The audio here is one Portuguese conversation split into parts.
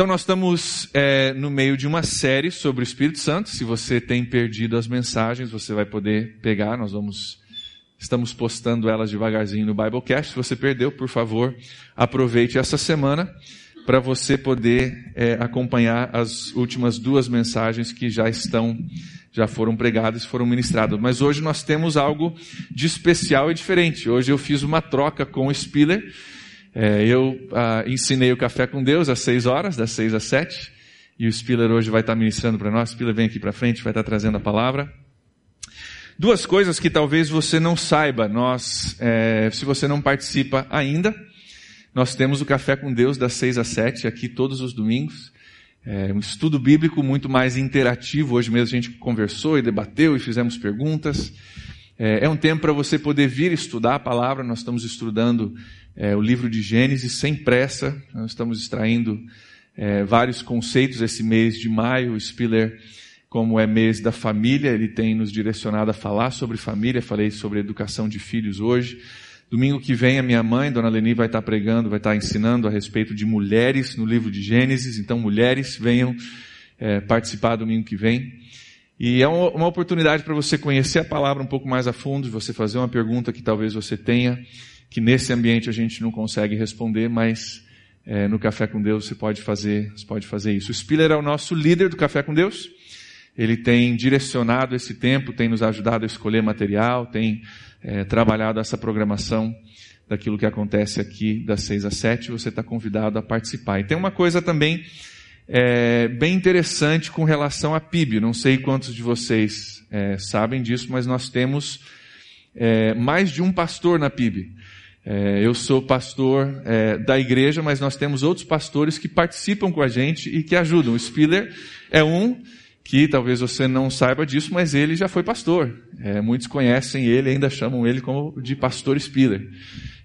Então, nós estamos é, no meio de uma série sobre o Espírito Santo. Se você tem perdido as mensagens, você vai poder pegar. Nós vamos, estamos postando elas devagarzinho no Biblecast. Se você perdeu, por favor, aproveite essa semana para você poder é, acompanhar as últimas duas mensagens que já estão, já foram pregadas, foram ministradas. Mas hoje nós temos algo de especial e diferente. Hoje eu fiz uma troca com o Spiller é, eu ah, ensinei o Café com Deus às seis horas, das seis às sete, e o Spiller hoje vai estar ministrando para nós. Spiller vem aqui para frente, vai estar trazendo a palavra. Duas coisas que talvez você não saiba, nós, é, se você não participa ainda, nós temos o Café com Deus das seis às sete aqui todos os domingos. É um estudo bíblico muito mais interativo. Hoje mesmo a gente conversou e debateu e fizemos perguntas. É, é um tempo para você poder vir estudar a palavra. Nós estamos estudando é, o livro de Gênesis sem pressa. Nós estamos extraindo é, vários conceitos esse mês de maio. O Spiller, como é mês da família, ele tem nos direcionado a falar sobre família. Falei sobre educação de filhos hoje. Domingo que vem a minha mãe, Dona Leni, vai estar pregando, vai estar ensinando a respeito de mulheres no livro de Gênesis. Então, mulheres, venham é, participar domingo que vem. E é uma oportunidade para você conhecer a palavra um pouco mais a fundo, de você fazer uma pergunta que talvez você tenha que nesse ambiente a gente não consegue responder, mas é, no Café com Deus você pode fazer, você pode fazer isso. O Spiller é o nosso líder do Café com Deus. Ele tem direcionado esse tempo, tem nos ajudado a escolher material, tem é, trabalhado essa programação daquilo que acontece aqui das seis às sete. Você está convidado a participar. E tem uma coisa também é, bem interessante com relação à PIB. Não sei quantos de vocês é, sabem disso, mas nós temos é, mais de um pastor na PIB. É, eu sou pastor é, da igreja, mas nós temos outros pastores que participam com a gente e que ajudam. O Spiller é um que talvez você não saiba disso, mas ele já foi pastor. É, muitos conhecem ele, ainda chamam ele como de pastor Spiller.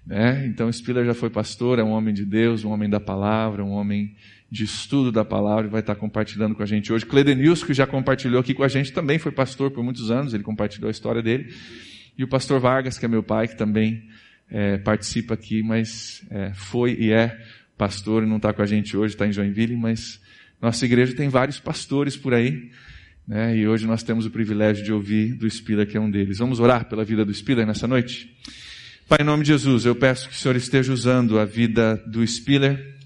Né? Então Spiller já foi pastor, é um homem de Deus, um homem da palavra, um homem de estudo da palavra e vai estar compartilhando com a gente hoje. Cledenilson, que já compartilhou aqui com a gente, também foi pastor por muitos anos, ele compartilhou a história dele. E o pastor Vargas, que é meu pai, que também é, participa aqui, mas é, foi e é pastor e não está com a gente hoje, está em Joinville, mas nossa igreja tem vários pastores por aí, né? E hoje nós temos o privilégio de ouvir do Spiller, que é um deles. Vamos orar pela vida do Spiller nessa noite? Pai, em nome de Jesus, eu peço que o Senhor esteja usando a vida do Spiller,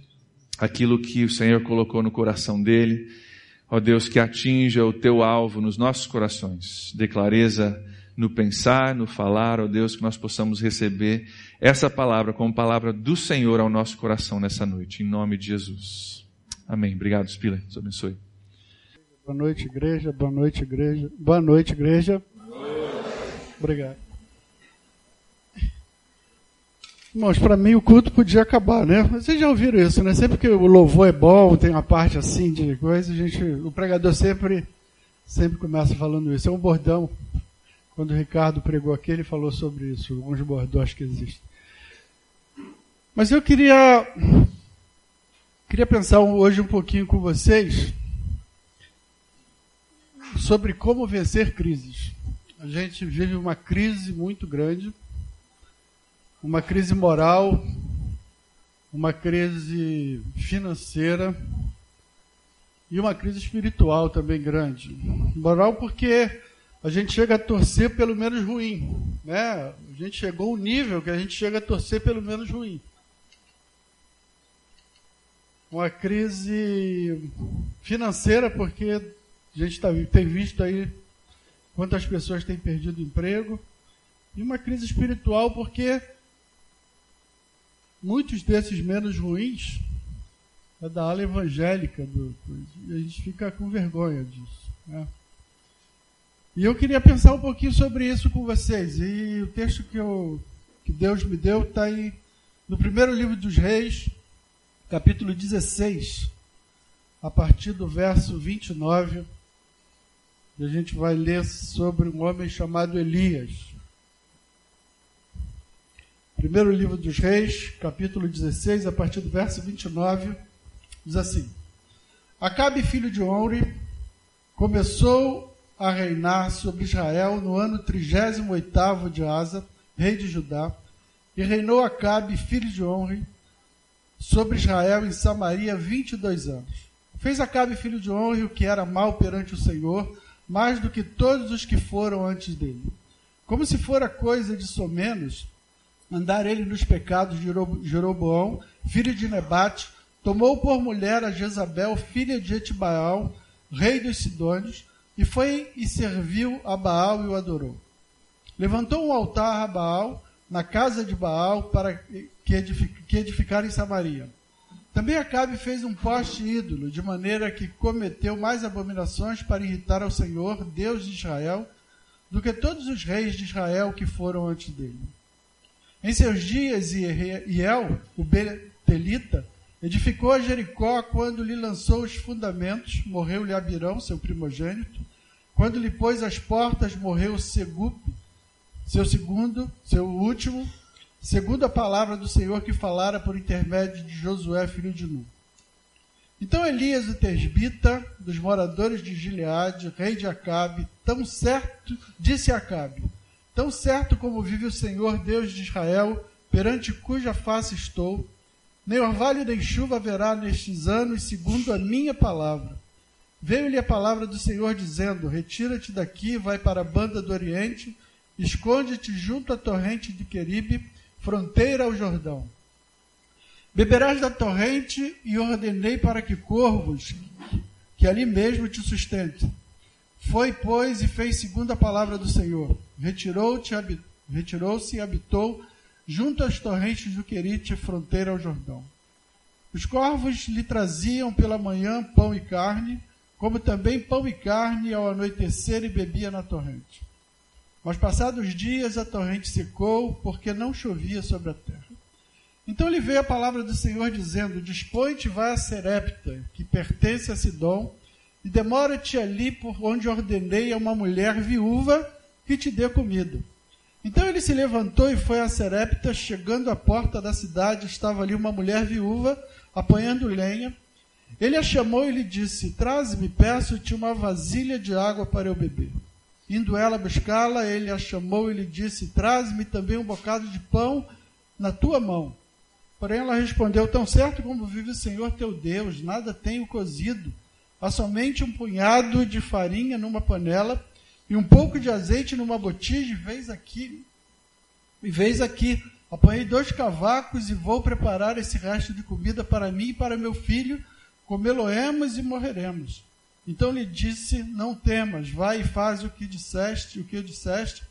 aquilo que o Senhor colocou no coração dele, ó Deus, que atinja o teu alvo nos nossos corações, de clareza no pensar, no falar, ó Deus, que nós possamos receber essa palavra como palavra do Senhor ao nosso coração nessa noite, em nome de Jesus. Amém. Obrigado, Spila. Deus abençoe. Boa noite, igreja. Boa noite, igreja. Boa noite, igreja. Obrigado. Irmãos, para mim o culto podia acabar, né? Vocês já ouviram isso, né? Sempre que o louvor é bom, tem uma parte assim de coisa, a gente, o pregador sempre, sempre começa falando isso. É um bordão quando o Ricardo pregou aqui, ele falou sobre isso, alguns bordões que existem. Mas eu queria, queria pensar hoje um pouquinho com vocês sobre como vencer crises. A gente vive uma crise muito grande, uma crise moral, uma crise financeira e uma crise espiritual também grande. Moral porque a gente chega a torcer pelo menos ruim. Né? A gente chegou ao nível que a gente chega a torcer pelo menos ruim. Uma crise financeira, porque a gente tá, tem visto aí quantas pessoas têm perdido emprego. E uma crise espiritual, porque muitos desses menos ruins é da ala evangélica. Do, a gente fica com vergonha disso. Né? E eu queria pensar um pouquinho sobre isso com vocês. E o texto que, eu, que Deus me deu está aí no primeiro livro dos Reis, capítulo 16, a partir do verso 29. E a gente vai ler sobre um homem chamado Elias. Primeiro livro dos Reis, capítulo 16, a partir do verso 29, diz assim: Acabe, filho de Onre, começou a reinar sobre Israel no ano 38 de Asa, rei de Judá, e reinou Acabe, filho de Onre, sobre Israel em Samaria 22 anos. Fez Acabe filho de Honre o que era mal perante o Senhor, mais do que todos os que foram antes dele. Como se fora coisa de somenos, andar ele nos pecados de Jeroboão, filho de Nebate, tomou por mulher a Jezabel, filha de Etibaal, rei dos Sidônios, e foi e serviu a Baal e o adorou. Levantou um altar a Baal na casa de Baal para que, edific, que edificar em Samaria. Também Acabe fez um poste ídolo, de maneira que cometeu mais abominações para irritar ao Senhor, Deus de Israel, do que todos os reis de Israel que foram antes dele. Em seus dias, Iel, o Betelita, edificou Jericó quando lhe lançou os fundamentos, morreu-lhe Abirão, seu primogênito. Quando lhe pôs as portas, morreu Segup, seu segundo, seu último, segundo a palavra do Senhor que falara por intermédio de Josué, filho de Nu. Então Elias, o tesbita, dos moradores de Gileade, rei de Acabe, tão certo, disse Acabe, tão certo como vive o Senhor, Deus de Israel, perante cuja face estou, nem orvalho nem chuva haverá nestes anos, segundo a minha palavra. Veio-lhe a palavra do Senhor dizendo, retira-te daqui, vai para a banda do Oriente, esconde-te junto à torrente de Queribe, fronteira ao Jordão. Beberás da torrente e ordenei para que corvos, que ali mesmo te sustentem. Foi, pois, e fez segundo a palavra do Senhor. Retirou-se retirou e habitou junto às torrentes do Querite, fronteira ao Jordão. Os corvos lhe traziam pela manhã pão e carne, como também pão e carne ao anoitecer e bebia na torrente. Mas passados dias a torrente secou, porque não chovia sobre a terra. Então lhe veio a palavra do Senhor dizendo: Dispõe-te, vai a Serepta, que pertence a Sidom, e demora-te ali por onde ordenei a uma mulher viúva que te dê comida. Então ele se levantou e foi a Serepta, chegando à porta da cidade, estava ali uma mulher viúva, apanhando lenha. Ele a chamou e lhe disse: Traze-me, peço-te uma vasilha de água para eu beber. Indo ela buscá-la, ele a chamou e lhe disse: Traze-me também um bocado de pão na tua mão. Porém ela respondeu: Tão certo como vive o Senhor teu Deus, nada tenho cozido. Há somente um punhado de farinha numa panela e um pouco de azeite numa botija, e vez aqui, e vez aqui, apanhei dois cavacos e vou preparar esse resto de comida para mim e para meu filho, comê-lo-emos e morreremos. Então lhe disse: Não temas, vai e faz o que disseste, o que eu disseste.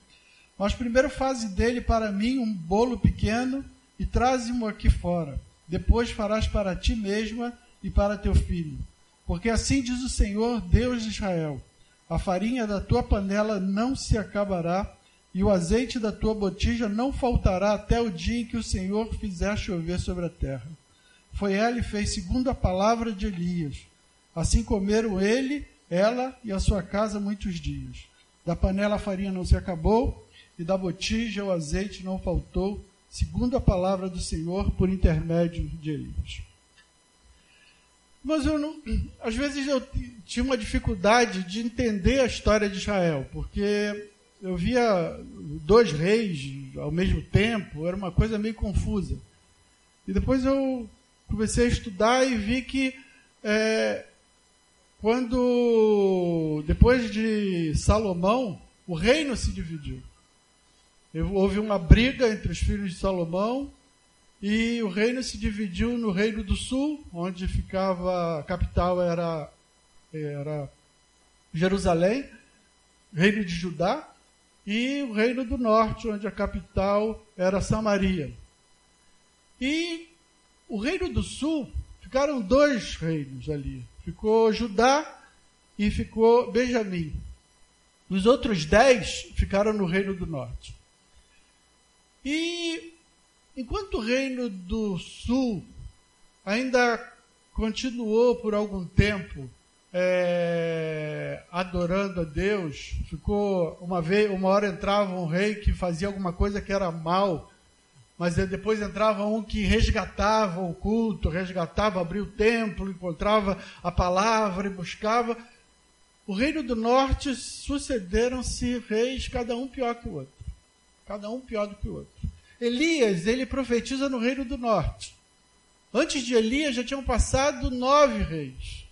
Mas primeiro faze dele para mim um bolo pequeno e traze-mo aqui fora. Depois farás para ti mesma e para teu filho. Porque assim diz o Senhor, Deus de Israel: A farinha da tua panela não se acabará, e o azeite da tua botija não faltará até o dia em que o Senhor fizer chover sobre a terra. Foi ela e fez segundo a palavra de Elias. Assim comeram ele, ela e a sua casa muitos dias. Da panela a farinha não se acabou, e da botija o azeite não faltou, segundo a palavra do Senhor, por intermédio de Elias. Mas eu não, às vezes eu tinha uma dificuldade de entender a história de Israel, porque eu via dois reis ao mesmo tempo, era uma coisa meio confusa. E depois eu comecei a estudar e vi que é, quando, depois de Salomão, o reino se dividiu. Houve uma briga entre os filhos de Salomão e o reino se dividiu no reino do sul, onde ficava a capital era, era Jerusalém, reino de Judá, e o reino do norte, onde a capital era Samaria. E o reino do sul ficaram dois reinos ali. Ficou Judá e ficou Benjamim. Os outros dez ficaram no reino do norte. E enquanto o reino do sul ainda continuou por algum tempo é, adorando a Deus, ficou uma vez, uma hora entrava um rei que fazia alguma coisa que era mal, mas depois entrava um que resgatava o culto, resgatava, abria o templo, encontrava a palavra e buscava. O reino do norte sucederam-se reis, cada um pior que o outro cada um pior do que o outro. Elias, ele profetiza no reino do norte. Antes de Elias já tinham passado nove reis.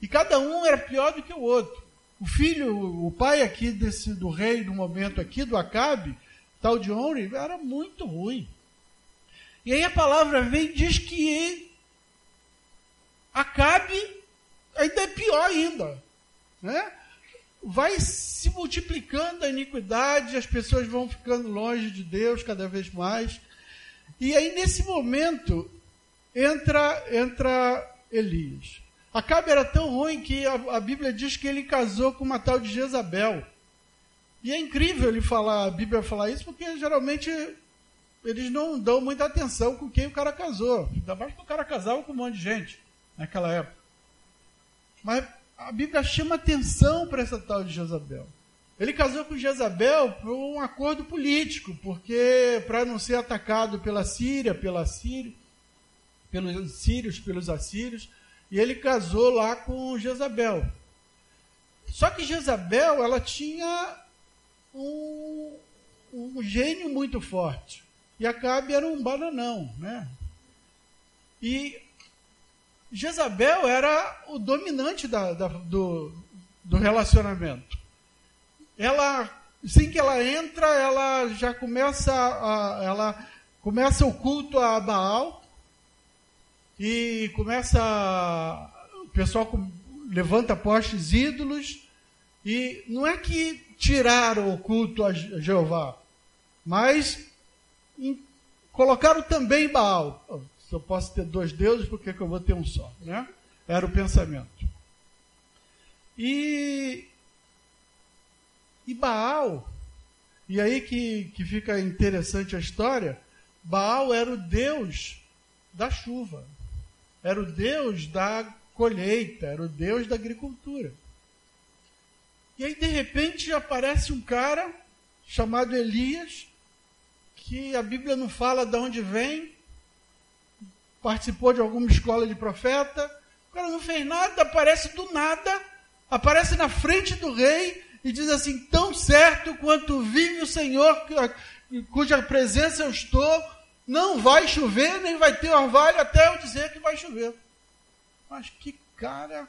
E cada um era pior do que o outro. O filho, o pai aqui desse, do rei do momento aqui, do Acabe, tal de Onri, era muito ruim. E aí a palavra vem e diz que Acabe ainda é pior ainda. Né? Vai se multiplicando a iniquidade, as pessoas vão ficando longe de Deus cada vez mais. E aí, nesse momento, entra, entra Elias. Acabe era tão ruim que a, a, Bíblia diz que ele casou com uma tal de Jezabel. E é incrível ele falar, a Bíblia falar isso, porque geralmente eles não dão muita atenção com quem o cara casou. Ainda mais que o cara casava com um monte de gente naquela época. Mas a Bíblia chama atenção para essa tal de Jezabel. Ele casou com Jezabel por um acordo político, porque para não ser atacado pela Síria, pela Síria, pelos sírios, pelos assírios, e ele casou lá com Jezabel. Só que Jezabel, ela tinha um, um gênio muito forte. E Acabe era um bananão, né? E Jezabel era o dominante da, da, do, do relacionamento. Ela, assim que ela entra, ela já começa, a, ela começa o culto a Baal e começa o pessoal levanta postes ídolos e não é que tiraram o culto a Jeová, mas colocaram também Baal eu posso ter dois deuses, por que, que eu vou ter um só? Né? Era o pensamento. E, e Baal, e aí que, que fica interessante a história, Baal era o deus da chuva, era o deus da colheita, era o deus da agricultura. E aí, de repente, aparece um cara chamado Elias, que a Bíblia não fala de onde vem, participou de alguma escola de profeta. O cara não fez nada, aparece do nada, aparece na frente do rei e diz assim: Tão certo quanto vive o Senhor, cuja presença eu estou, não vai chover, nem vai ter orvalho até eu dizer que vai chover. Mas que cara.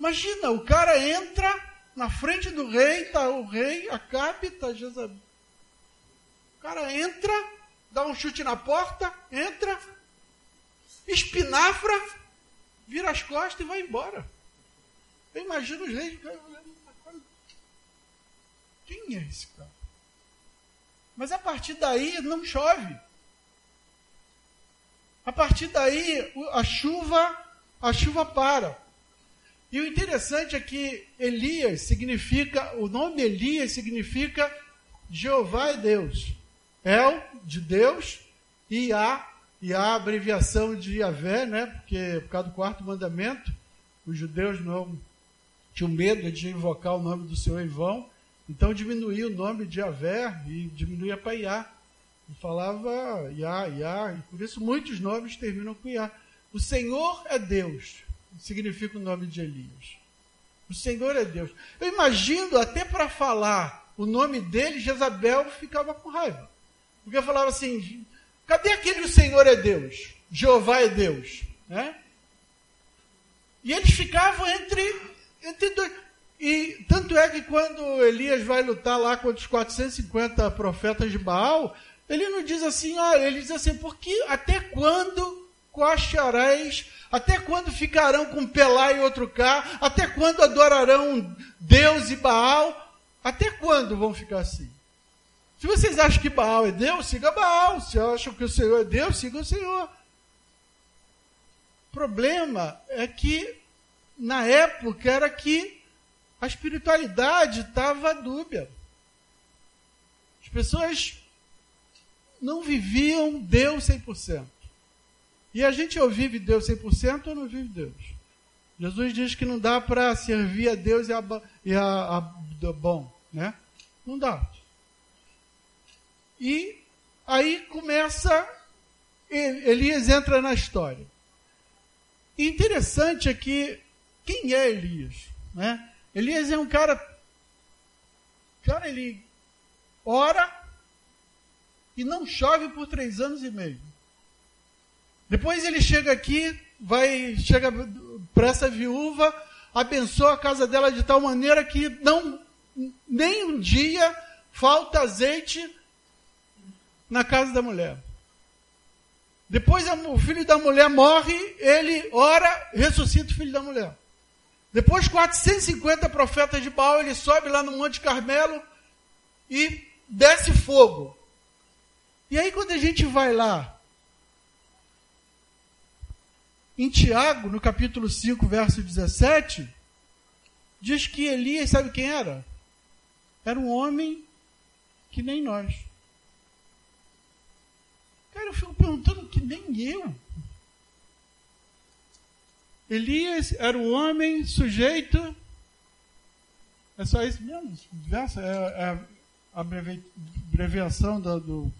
Imagina, o cara entra na frente do rei, está o rei, Acabe, está Jezabel. O cara entra, dá um chute na porta, entra, espinafra, vira as costas e vai embora. Eu imagino os reis. Quem é esse cara? Mas a partir daí não chove. A partir daí a chuva, a chuva para. E o interessante é que Elias significa, o nome Elias significa Jeová é Deus. El de Deus e A e a abreviação de Yahvé, né? Porque por causa do quarto mandamento, os judeus não tinham medo de invocar o nome do Senhor em vão, então diminuía o nome de Yahvé e diminuía para Iá. E falava Iá, Iá, e por isso muitos nomes terminam com Iá. O Senhor é Deus, significa o nome de Elias. O Senhor é Deus. Eu imagino, até para falar o nome dele, Jezabel ficava com raiva. Porque falava assim: Cadê aquele o Senhor é Deus? Jeová é Deus. Né? E eles ficavam entre, entre dois. E tanto é que quando Elias vai lutar lá contra os 450 profetas de Baal, ele não diz assim, olha, ele diz assim, porque até quando coacharéis, até quando ficarão com Pelá e outro cá, até quando adorarão Deus e Baal, até quando vão ficar assim? Se vocês acham que Baal é Deus, siga Baal. Se acham que o Senhor é Deus, siga o Senhor. O problema é que, na época, era que a espiritualidade estava dúbia. As pessoas não viviam Deus 100%. E a gente ou vive Deus 100% ou não vive Deus. Jesus diz que não dá para servir a Deus e a, e a, a bom, né? Não dá. E aí começa, Elias entra na história. E interessante é que, quem é Elias? Né? Elias é um cara, cara, ele ora e não chove por três anos e meio. Depois ele chega aqui, vai chega para essa viúva, abençoa a casa dela de tal maneira que não nem um dia falta azeite na casa da mulher. Depois o filho da mulher morre, ele ora, ressuscita o filho da mulher. Depois 450 profetas de Baal, ele sobe lá no Monte Carmelo e desce fogo. E aí quando a gente vai lá em Tiago, no capítulo 5, verso 17, diz que Elias, sabe quem era? Era um homem que nem nós. Cara, eu fico perguntando que nem eu. Elias era um homem sujeito. É só isso mesmo? Verso? É, é a abreviação do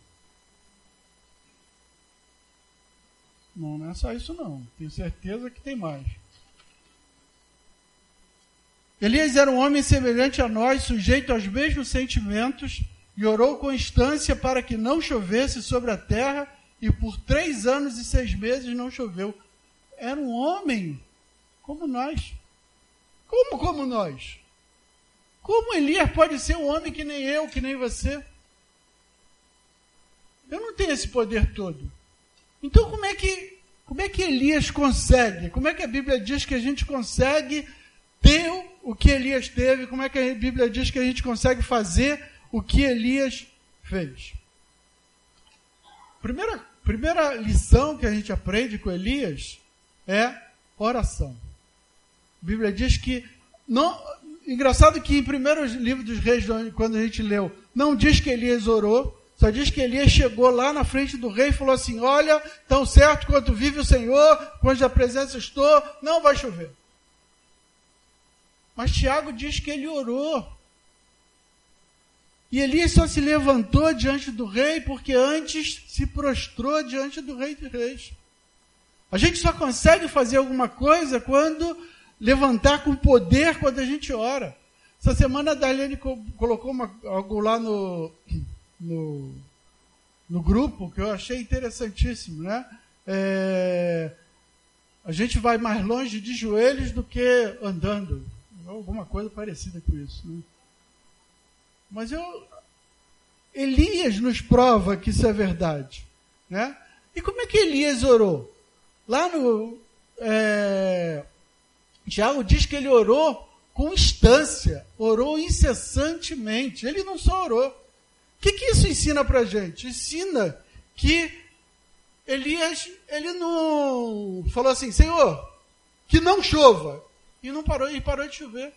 Não, não é só isso não. Tenho certeza que tem mais. Elias era um homem semelhante a nós, sujeito aos mesmos sentimentos, e orou com instância para que não chovesse sobre a terra, e por três anos e seis meses não choveu. Era um homem como nós. Como como nós? Como Elias pode ser um homem que nem eu, que nem você? Eu não tenho esse poder todo. Então como é que como é que Elias consegue? Como é que a Bíblia diz que a gente consegue ter o que Elias teve? Como é que a Bíblia diz que a gente consegue fazer o que Elias fez? Primeira, primeira lição que a gente aprende com Elias é oração. A Bíblia diz que não, engraçado que em primeiro livro dos reis, quando a gente leu, não diz que Elias orou, só diz que Elias chegou lá na frente do rei e falou assim: Olha, tão certo quanto vive o Senhor, quando a presença estou, não vai chover. Mas Tiago diz que ele orou. E Elias só se levantou diante do rei porque antes se prostrou diante do rei de reis. A gente só consegue fazer alguma coisa quando levantar com poder quando a gente ora. Essa semana a Darlene colocou uma, algo lá no, no, no grupo que eu achei interessantíssimo, né? É, a gente vai mais longe de joelhos do que andando, alguma coisa parecida com isso. Né? Mas eu, Elias nos prova que isso é verdade, né? E como é que Elias orou? Lá no é, Tiago diz que ele orou com instância, orou incessantemente. Ele não só orou, que, que isso ensina para gente? Ensina que Elias, ele não falou assim, Senhor, que não chova. E não parou, e parou de chover.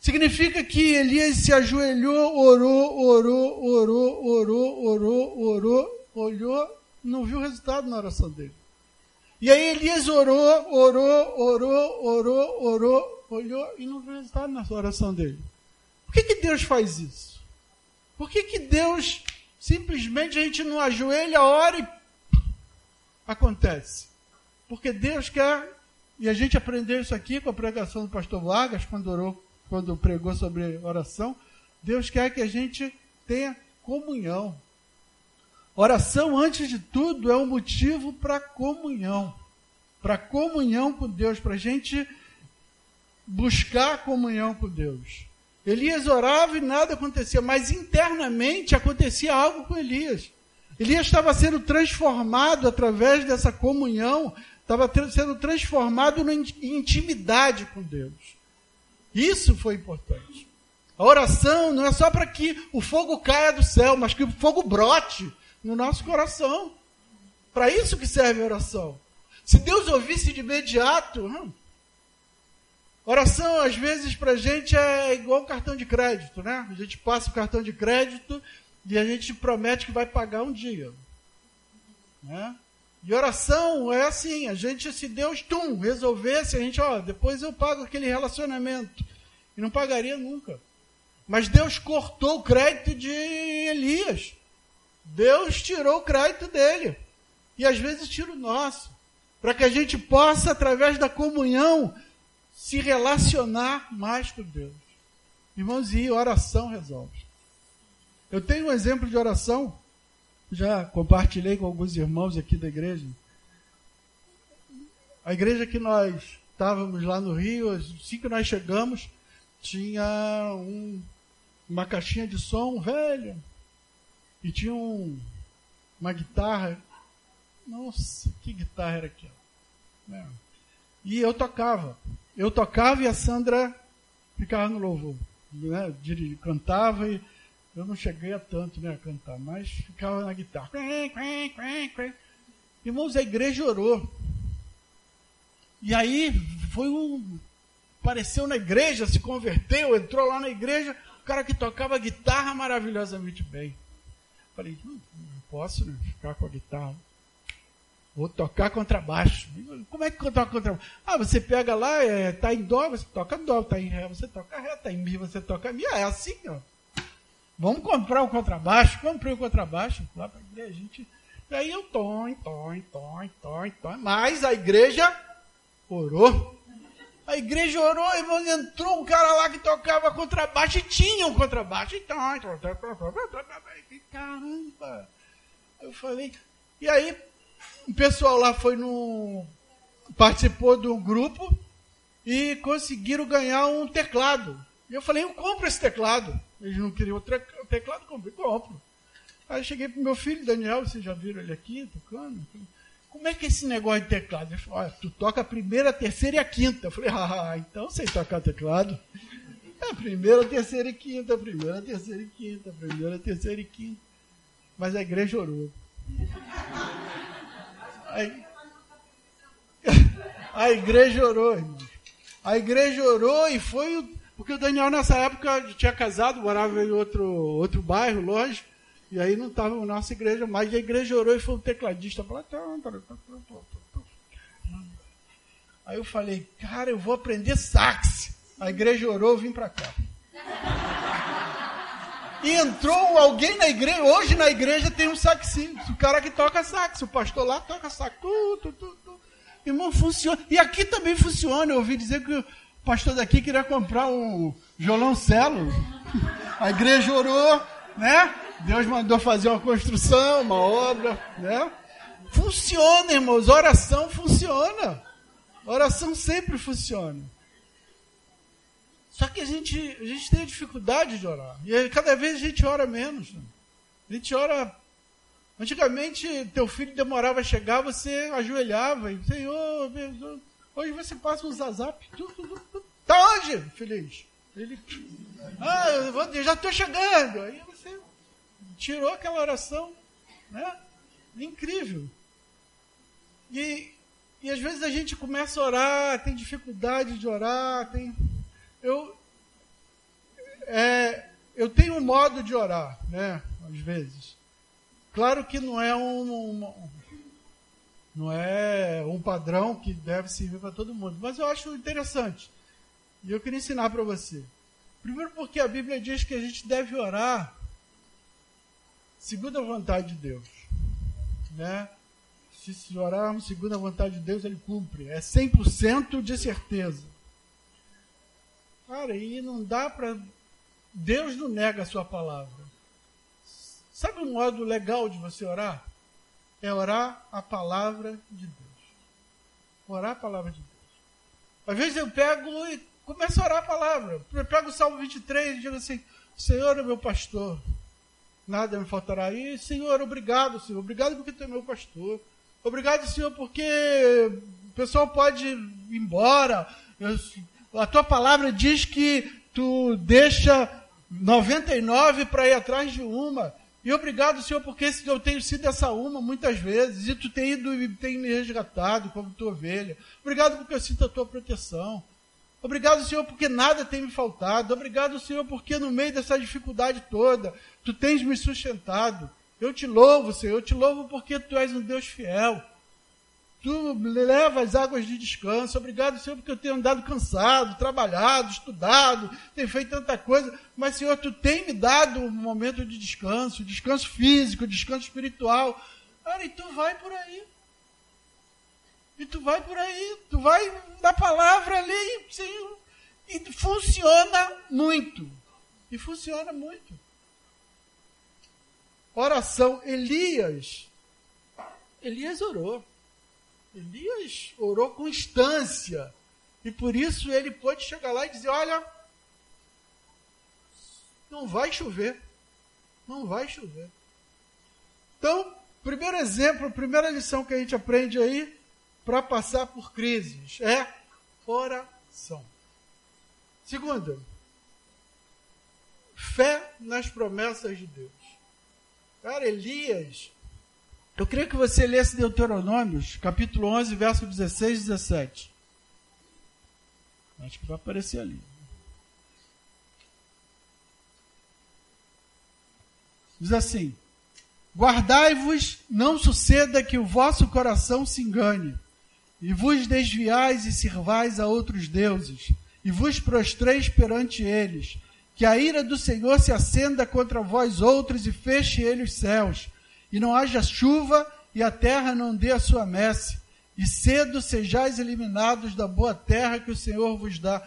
Significa que Elias se ajoelhou, orou, orou, orou, orou, orou, orou, olhou, não viu o resultado na oração dele. E aí Elias orou, orou, orou, orou, orou, olhou e não viu resultado na oração dele. Por que, que Deus faz isso? Por que, que Deus simplesmente a gente não ajoelha, ora e acontece? Porque Deus quer, e a gente aprendeu isso aqui com a pregação do pastor Vargas, quando, orou, quando pregou sobre oração, Deus quer que a gente tenha comunhão. Oração, antes de tudo, é um motivo para comunhão. Para comunhão com Deus, para a gente buscar comunhão com Deus. Elias orava e nada acontecia, mas internamente acontecia algo com Elias. Elias estava sendo transformado através dessa comunhão, estava sendo transformado em intimidade com Deus. Isso foi importante. A oração não é só para que o fogo caia do céu, mas que o fogo brote no nosso coração. Para isso que serve a oração. Se Deus ouvisse de imediato, hum, Oração, às vezes, para a gente é igual cartão de crédito, né? A gente passa o cartão de crédito e a gente promete que vai pagar um dia. Né? E oração é assim, a gente, se Deus, tum, resolvesse, a gente, ó, depois eu pago aquele relacionamento. E não pagaria nunca. Mas Deus cortou o crédito de Elias. Deus tirou o crédito dele. E às vezes tira o nosso. Para que a gente possa, através da comunhão, se relacionar mais com Deus. Irmãos, e oração resolve. Eu tenho um exemplo de oração, já compartilhei com alguns irmãos aqui da igreja. a igreja que nós estávamos lá no Rio, assim que nós chegamos, tinha um, uma caixinha de som velha. E tinha um, uma guitarra. Nossa, que guitarra era aquela? É. E eu tocava. Eu tocava e a Sandra ficava no louvor. Né? Cantava e eu não cheguei a tanto né, a cantar, mas ficava na guitarra. Irmãos, a igreja orou. E aí foi um. Apareceu na igreja, se converteu, entrou lá na igreja, o cara que tocava guitarra maravilhosamente bem. Falei, hum, não posso né, ficar com a guitarra. Vou tocar contrabaixo. Como é que toca contrabaixo? Ah, você pega lá, é, tá em dó, você toca dó, tá em ré, você toca ré, tá em mi, você toca mi. Ah, é assim, ó. Vamos comprar o contrabaixo. Comprei o contrabaixo lá para a igreja. Gente... E aí eu tom, tom, tom, tom, tom. Mas a igreja orou. A igreja orou, irmão, entrou um cara lá que tocava contrabaixo e tinha um contrabaixo. Então, caramba. Eu falei. E aí, o pessoal lá foi no. participou de um grupo e conseguiram ganhar um teclado. E eu falei, eu compro esse teclado. Eles não queriam o teclado, comprei, compro. Aí cheguei pro meu filho, Daniel, vocês já viram ele aqui tocando? Como é que é esse negócio de teclado? Ele falou, olha, tu toca a primeira, a terceira e a quinta. Eu falei, ah, então sei tocar teclado. É primeira, terceira e quinta, primeira, terceira e quinta, primeira, terceira e quinta. Mas a igreja orou. Aí, a igreja orou, irmão. A igreja orou e foi o porque o Daniel, nessa época, tinha casado, morava em outro, outro bairro, longe, e aí não estava na nossa igreja mais. A igreja orou e foi um tecladista. Falou, aí eu falei, cara, eu vou aprender sax. A igreja orou, eu vim para cá. E entrou alguém na igreja, hoje na igreja tem um saxista, o cara que toca sax, o pastor lá toca sax. Tu, tu, tu, tu. Irmão, funciona. E aqui também funciona. Eu ouvi dizer que pastor daqui queria comprar um violoncelo. A igreja orou, né? Deus mandou fazer uma construção, uma obra, né? Funciona, irmãos. Oração funciona. Oração sempre funciona. Só que a gente, a gente tem dificuldade de orar. E cada vez a gente ora menos. Né? A gente ora. Antigamente, teu filho demorava a chegar, você ajoelhava e, Senhor, Hoje você passa um zazap. Tá onde, feliz? Ele, ah, eu já estou chegando. Aí você tirou aquela oração, né? Incrível. E, e às vezes a gente começa a orar, tem dificuldade de orar, tem. Eu, é, eu tenho um modo de orar, né? Às vezes. Claro que não é um, um, não é um padrão que deve servir para todo mundo. Mas eu acho interessante. E eu queria ensinar para você. Primeiro porque a Bíblia diz que a gente deve orar segundo a vontade de Deus. Né? Se, se orarmos segundo a vontade de Deus, ele cumpre. É 100% de certeza. Cara, e não dá para... Deus não nega a sua palavra. Sabe um modo legal de você orar? É orar a palavra de Deus. Orar a palavra de Deus. Às vezes eu pego e começo a orar a palavra. Eu pego o Salmo 23 e digo assim: Senhor é meu pastor, nada me faltará. E Senhor, obrigado, Senhor. Obrigado porque tu é meu pastor. Obrigado, Senhor, porque o pessoal pode ir embora. Eu, a tua palavra diz que tu deixa 99 para ir atrás de uma. E obrigado, Senhor, porque eu tenho sido essa uma muitas vezes, e tu tem ido e tem me resgatado como tua ovelha. Obrigado porque eu sinto a tua proteção. Obrigado, Senhor, porque nada tem me faltado. Obrigado, Senhor, porque no meio dessa dificuldade toda, tu tens me sustentado. Eu te louvo, Senhor, eu te louvo porque tu és um Deus fiel. Tu leva as águas de descanso. Obrigado, Senhor, porque eu tenho andado cansado, trabalhado, estudado, tenho feito tanta coisa. Mas, Senhor, tu tem me dado um momento de descanso, descanso físico, descanso espiritual. Cara, e tu vai por aí. E tu vai por aí, tu vai na palavra ali, Senhor. E funciona muito. E funciona muito. Oração, Elias. Elias orou. Elias orou com instância. E por isso ele pôde chegar lá e dizer: Olha, não vai chover. Não vai chover. Então, primeiro exemplo, primeira lição que a gente aprende aí para passar por crises é oração. Segunda, fé nas promessas de Deus. Cara, Elias, eu queria que você lesse Deuteronômios, capítulo 11, verso 16 e 17. Acho que vai aparecer ali. Diz assim: Guardai-vos, não suceda que o vosso coração se engane, e vos desviais e sirvais a outros deuses, e vos prostreis perante eles, que a ira do Senhor se acenda contra vós outros e feche ele os céus, e não haja chuva e a terra não dê a sua messe, e cedo sejais eliminados da boa terra que o Senhor vos dá.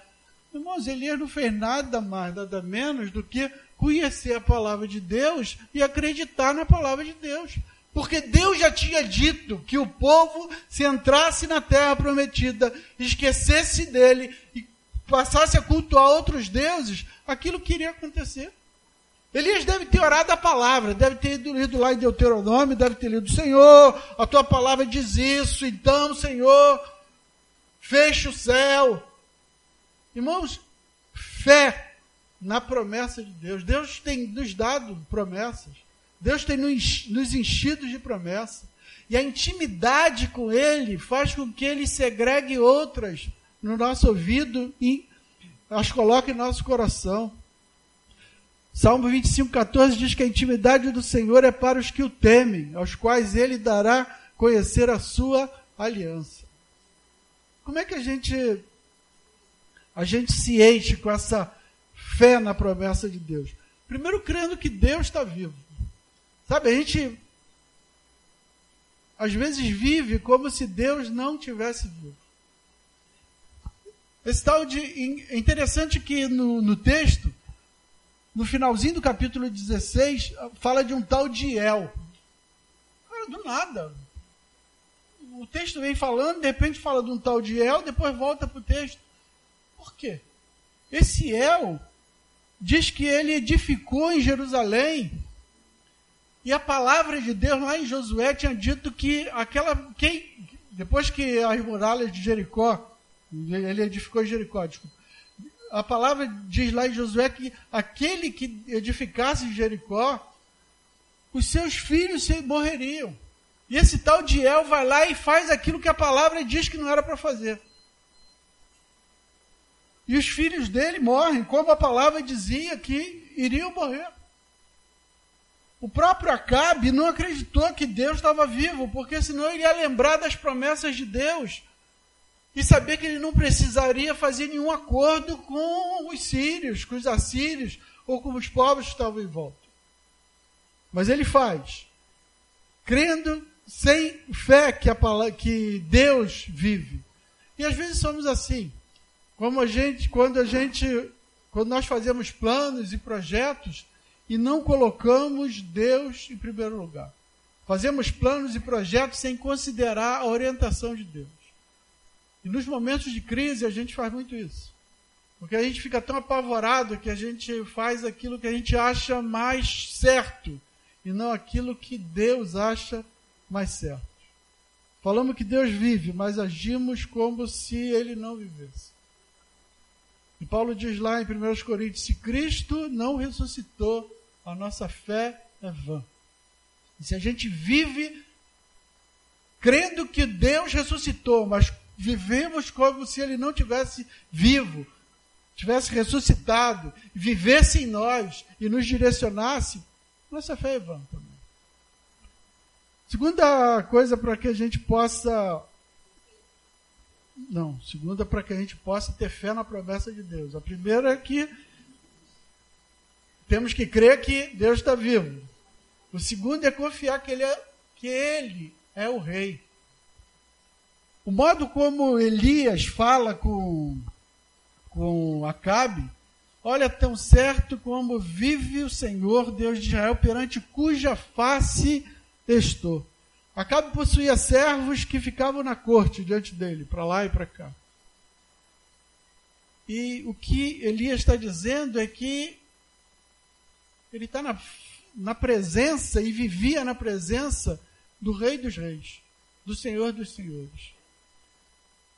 Irmãos, Elias não fez nada mais, nada menos do que conhecer a palavra de Deus e acreditar na palavra de Deus. Porque Deus já tinha dito que o povo, se entrasse na terra prometida, esquecesse dele e passasse a cultuar outros deuses, aquilo queria acontecer. Elias deve ter orado a palavra, deve ter lido lá em Deuteronômio, deve ter lido, Senhor, a tua palavra diz isso, então, Senhor, feche o céu. Irmãos, fé na promessa de Deus. Deus tem nos dado promessas. Deus tem nos, enchido de promessa. E a intimidade com Ele faz com que Ele segregue outras no nosso ouvido e as coloque em nosso coração. Salmo 25, 14 diz que a intimidade do Senhor é para os que o temem, aos quais ele dará conhecer a sua aliança. Como é que a gente a gente se enche com essa fé na promessa de Deus? Primeiro crendo que Deus está vivo. Sabe, a gente às vezes vive como se Deus não tivesse vivo. Esse tal de é interessante que no, no texto no finalzinho do capítulo 16, fala de um tal de El. Cara, do nada. O texto vem falando, de repente fala de um tal de El, depois volta para o texto. Por quê? Esse El diz que ele edificou em Jerusalém. E a palavra de Deus lá em Josué tinha dito que aquela. Quem, depois que as muralhas de Jericó, ele edificou Jericó, desculpa a palavra diz lá em Josué que aquele que edificasse Jericó, os seus filhos morreriam. E esse tal de El vai lá e faz aquilo que a palavra diz que não era para fazer. E os filhos dele morrem, como a palavra dizia que iriam morrer. O próprio Acabe não acreditou que Deus estava vivo, porque senão ele ia lembrar das promessas de Deus e saber que ele não precisaria fazer nenhum acordo com os sírios, com os assírios ou com os povos que estavam em volta. Mas ele faz, crendo sem fé que, a palavra, que Deus vive. E às vezes somos assim. Como a gente, quando a gente, quando nós fazemos planos e projetos e não colocamos Deus em primeiro lugar. Fazemos planos e projetos sem considerar a orientação de Deus. E nos momentos de crise a gente faz muito isso. Porque a gente fica tão apavorado que a gente faz aquilo que a gente acha mais certo e não aquilo que Deus acha mais certo. Falamos que Deus vive, mas agimos como se ele não vivesse. E Paulo diz lá em 1 Coríntios: se Cristo não ressuscitou, a nossa fé é vã. E se a gente vive crendo que Deus ressuscitou, mas vivemos como se ele não tivesse vivo, tivesse ressuscitado, vivesse em nós e nos direcionasse, nossa fé é vã também. Segunda coisa para que a gente possa. Não, segunda para que a gente possa ter fé na promessa de Deus. A primeira é que temos que crer que Deus está vivo. O segundo é confiar que Ele é, que ele é o Rei. O modo como Elias fala com, com Acabe, olha tão certo como vive o Senhor, Deus de Israel, perante cuja face estou. Acabe possuía servos que ficavam na corte diante dele, para lá e para cá. E o que Elias está dizendo é que ele está na, na presença e vivia na presença do Rei dos Reis, do Senhor dos Senhores.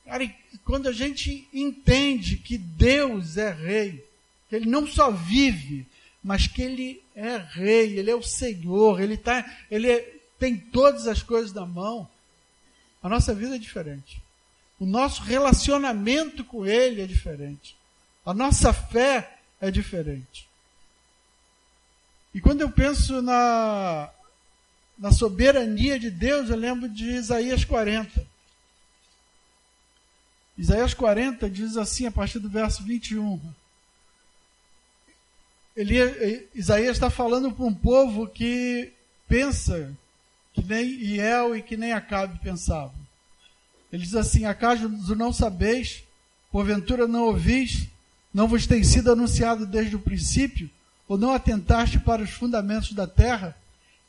Cara, quando a gente entende que Deus é Rei, que Ele não só vive, mas que Ele é Rei, Ele é o Senhor, Ele, tá, ele é, tem todas as coisas na mão, a nossa vida é diferente. O nosso relacionamento com Ele é diferente. A nossa fé é diferente. E quando eu penso na, na soberania de Deus, eu lembro de Isaías 40. Isaías 40 diz assim, a partir do verso 21. Ele, Isaías está falando para um povo que pensa que nem Iel e que nem Acabe pensavam. Ele diz assim: Acaso não sabeis, porventura não ouvis, não vos tem sido anunciado desde o princípio? ou não atentaste para os fundamentos da terra?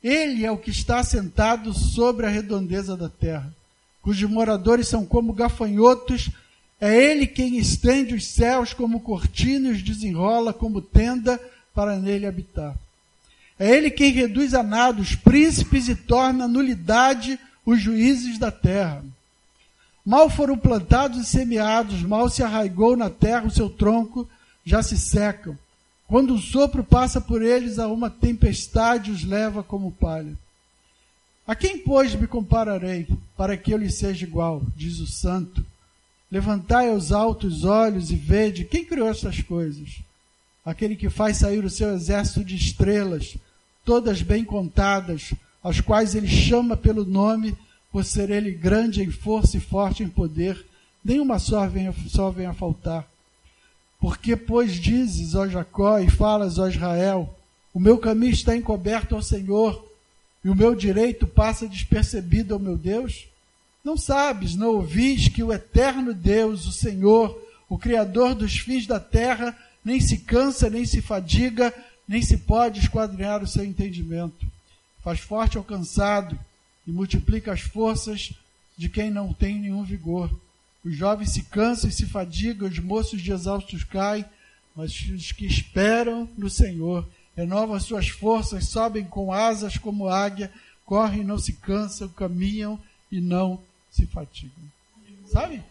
Ele é o que está sentado sobre a redondeza da terra, cujos moradores são como gafanhotos. É ele quem estende os céus como cortina e os desenrola como tenda para nele habitar. É ele quem reduz a nada os príncipes e torna nulidade os juízes da terra. Mal foram plantados e semeados, mal se arraigou na terra o seu tronco, já se secam quando o sopro passa por eles, a uma tempestade os leva como palha. A quem, pois, me compararei, para que eu lhe seja igual? Diz o santo. Levantai aos altos olhos e vede quem criou estas coisas. Aquele que faz sair o seu exército de estrelas, todas bem contadas, as quais ele chama pelo nome, por ser ele grande em força e forte em poder, nenhuma só venha, só venha a faltar. Porque, pois, dizes, ó Jacó, e falas, ó Israel, o meu caminho está encoberto ao Senhor, e o meu direito passa despercebido ao meu Deus? Não sabes, não ouvis que o eterno Deus, o Senhor, o Criador dos fins da terra, nem se cansa, nem se fadiga, nem se pode esquadrinhar o seu entendimento. Faz forte ao cansado e multiplica as forças de quem não tem nenhum vigor. Os jovens se cansam e se fadigam, os moços de exaustos caem, mas os que esperam no Senhor renovam suas forças, sobem com asas como águia, correm e não se cansam, caminham e não se fatigam. Sabe?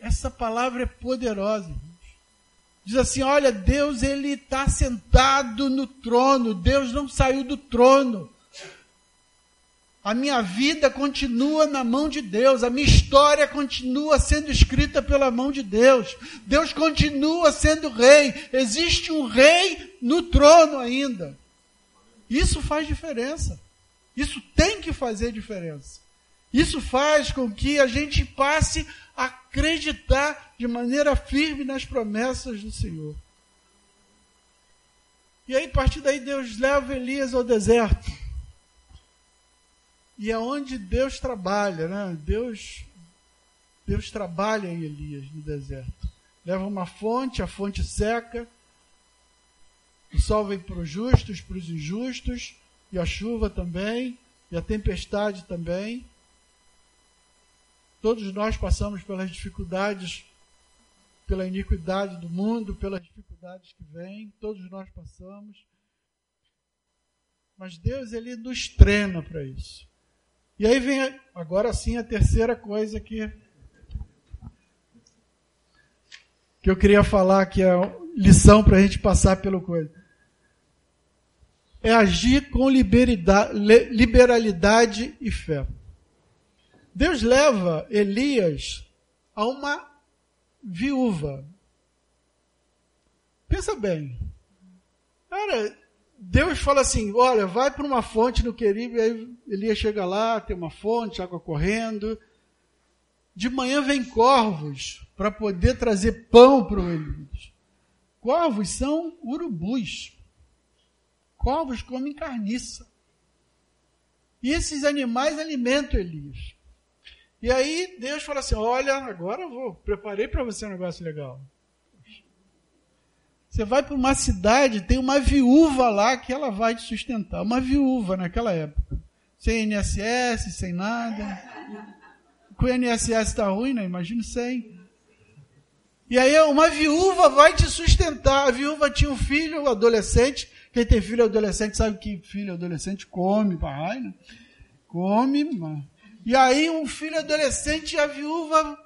Essa palavra é poderosa. Diz assim: olha, Deus ele está sentado no trono. Deus não saiu do trono. A minha vida continua na mão de Deus, a minha história continua sendo escrita pela mão de Deus. Deus continua sendo rei. Existe um rei no trono ainda. Isso faz diferença. Isso tem que fazer diferença. Isso faz com que a gente passe a acreditar de maneira firme nas promessas do Senhor. E aí, a partir daí, Deus leva Elias ao deserto. E é onde Deus trabalha, né? Deus, Deus trabalha em Elias no deserto. Leva uma fonte, a fonte seca, o sol vem para os justos, para os injustos, e a chuva também, e a tempestade também. Todos nós passamos pelas dificuldades, pela iniquidade do mundo, pelas dificuldades que vêm, todos nós passamos. Mas Deus, Ele nos treina para isso. E aí vem agora sim a terceira coisa que que eu queria falar que é lição para a gente passar pelo coisa. É agir com liberalidade e fé. Deus leva Elias a uma viúva. Pensa bem. Cara, Deus fala assim: olha, vai para uma fonte no Queribe, aí Elias chega lá, tem uma fonte, água correndo. De manhã vem corvos para poder trazer pão para o Elias. Corvos são urubus. Corvos comem carniça. E esses animais alimentam Elias. E aí Deus fala assim: olha, agora eu vou, preparei para você um negócio legal. Você vai para uma cidade, tem uma viúva lá que ela vai te sustentar. Uma viúva naquela época. Sem INSS, sem nada. Com o INSS está ruim, né? Imagina sem. E aí uma viúva vai te sustentar. A viúva tinha um filho adolescente. Quem tem filho adolescente sabe que filho adolescente come, pai, né? Come, mano. E aí um filho adolescente e a viúva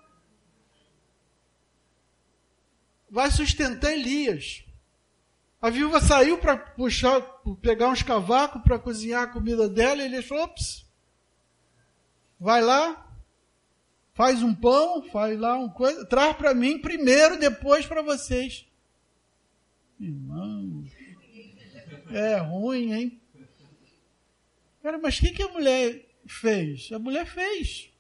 vai sustentar Elias. A viúva saiu para puxar, pegar uns cavacos para cozinhar a comida dela, e ele falou: Ops, vai lá, faz um pão, faz lá uma coisa, traz para mim primeiro, depois para vocês. Irmão, é ruim, hein? Cara, mas o que, que a mulher fez? A mulher fez.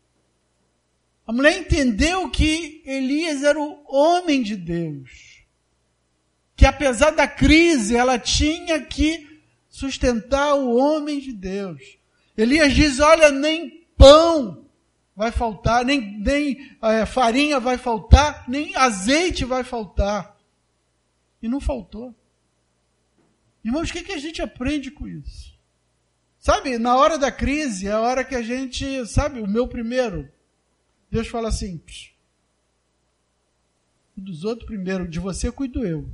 A mulher entendeu que Elias era o homem de Deus. Que apesar da crise, ela tinha que sustentar o homem de Deus. Elias diz: Olha, nem pão vai faltar, nem, nem é, farinha vai faltar, nem azeite vai faltar. E não faltou. Irmãos, o que, que a gente aprende com isso? Sabe, na hora da crise, é a hora que a gente, sabe, o meu primeiro, Deus fala assim: dos outros primeiro, de você cuido eu.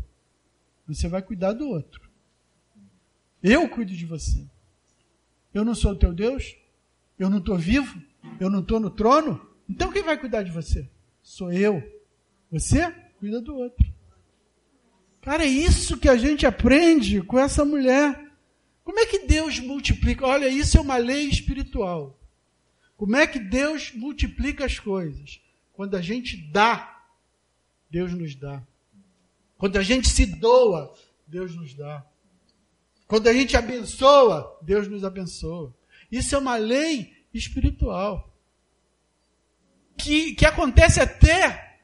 Você vai cuidar do outro. Eu cuido de você. Eu não sou o teu Deus? Eu não estou vivo? Eu não estou no trono? Então quem vai cuidar de você? Sou eu. Você cuida do outro. Cara, é isso que a gente aprende com essa mulher. Como é que Deus multiplica? Olha, isso é uma lei espiritual. Como é que Deus multiplica as coisas? Quando a gente dá, Deus nos dá. Quando a gente se doa, Deus nos dá. Quando a gente abençoa, Deus nos abençoa. Isso é uma lei espiritual. Que, que acontece até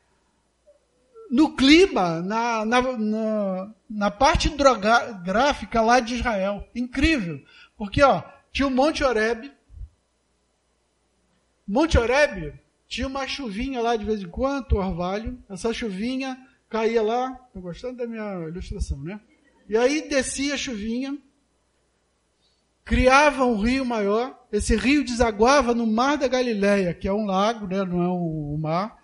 no clima, na, na, na, na parte hidrográfica lá de Israel. Incrível. Porque, ó, tinha o Monte Oreb, Monte Oreb tinha uma chuvinha lá de vez em quando, orvalho. Essa chuvinha caía lá. Estou gostando da minha ilustração, né? E aí descia a chuvinha, criava um rio maior. Esse rio desaguava no Mar da Galileia, que é um lago, né? não é um mar.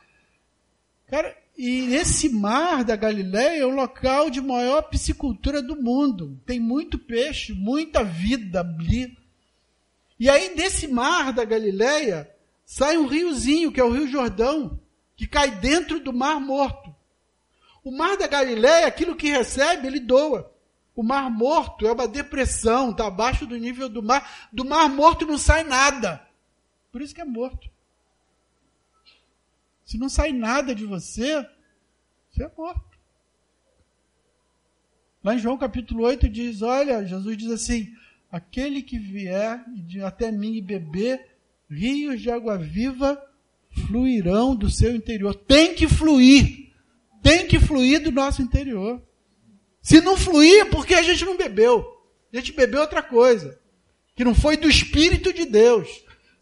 Cara, e esse Mar da Galileia é um local de maior piscicultura do mundo. Tem muito peixe, muita vida ali. E aí desse Mar da Galileia sai um riozinho, que é o Rio Jordão, que cai dentro do Mar Morto. O Mar da Galileia, aquilo que recebe, ele doa. O Mar Morto é uma depressão, está abaixo do nível do mar. Do Mar Morto não sai nada. Por isso que é morto. Se não sai nada de você, você é morto. Lá em João capítulo 8 diz: Olha, Jesus diz assim: Aquele que vier até mim e beber, rios de água viva fluirão do seu interior. Tem que fluir. Tem que fluir do nosso interior. Se não fluir, é porque a gente não bebeu. A gente bebeu outra coisa. Que não foi do Espírito de Deus.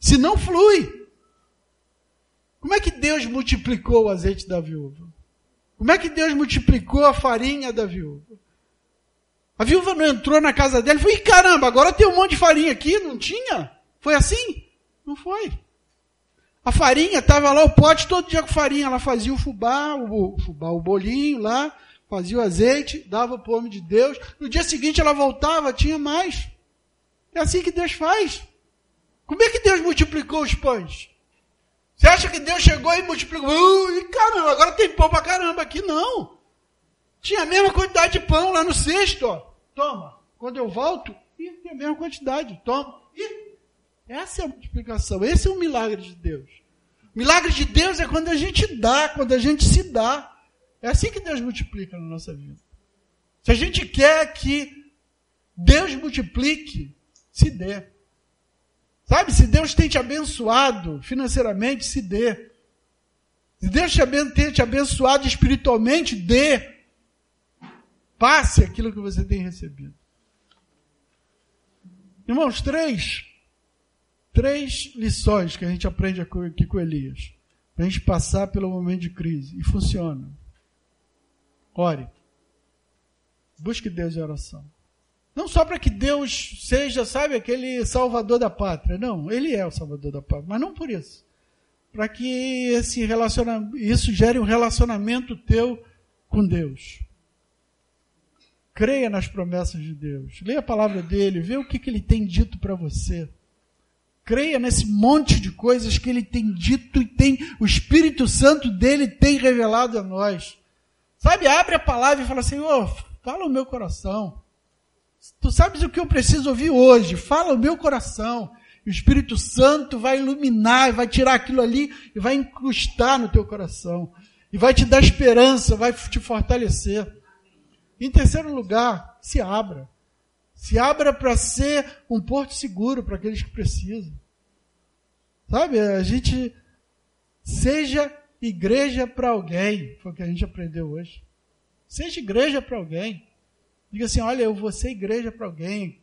Se não flui. Como é que Deus multiplicou o azeite da viúva? Como é que Deus multiplicou a farinha da viúva? A viúva não entrou na casa dela e falou: caramba, agora tem um monte de farinha aqui, não tinha? Foi assim? Não foi. A farinha, estava lá o pote todo dia com farinha. Ela fazia o fubá, o, fubá, o bolinho lá, fazia o azeite, dava para o homem de Deus. No dia seguinte ela voltava, tinha mais. É assim que Deus faz. Como é que Deus multiplicou os pães? Você acha que Deus chegou e multiplicou? Ui, caramba, agora tem pão para caramba aqui. Não. Tinha a mesma quantidade de pão lá no cesto. Ó. Toma. Quando eu volto, e tem a mesma quantidade. Toma. E essa é a multiplicação, esse é o milagre de Deus. O milagre de Deus é quando a gente dá, quando a gente se dá. É assim que Deus multiplica na nossa vida. Se a gente quer que Deus multiplique, se dê. Sabe, se Deus tem te abençoado financeiramente, se dê. Se Deus tem te abençoado espiritualmente, dê. Passe aquilo que você tem recebido. Irmãos, três três lições que a gente aprende aqui com Elias. Para a gente passar pelo momento de crise. E funciona. Ore. Busque Deus em oração. Não só para que Deus seja, sabe, aquele salvador da pátria. Não, ele é o salvador da pátria, mas não por isso. Para que esse relacionamento, isso gere um relacionamento teu com Deus. Creia nas promessas de Deus. Leia a palavra dele, vê o que, que ele tem dito para você. Creia nesse monte de coisas que ele tem dito e tem o Espírito Santo dele tem revelado a nós. Sabe, abre a palavra e fala, Senhor, fala o meu coração. Tu sabes o que eu preciso ouvir hoje? Fala o meu coração. E o Espírito Santo vai iluminar, vai tirar aquilo ali e vai incrustar no teu coração. E vai te dar esperança, vai te fortalecer. Em terceiro lugar, se abra. Se abra para ser um porto seguro para aqueles que precisam. Sabe, a gente seja igreja para alguém, foi o que a gente aprendeu hoje. Seja igreja para alguém. Diga assim: olha, eu vou ser igreja para alguém.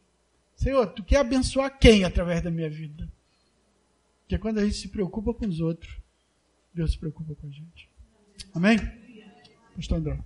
Senhor, tu quer abençoar quem através da minha vida? Porque quando a gente se preocupa com os outros, Deus se preocupa com a gente. Amém? Pastor André.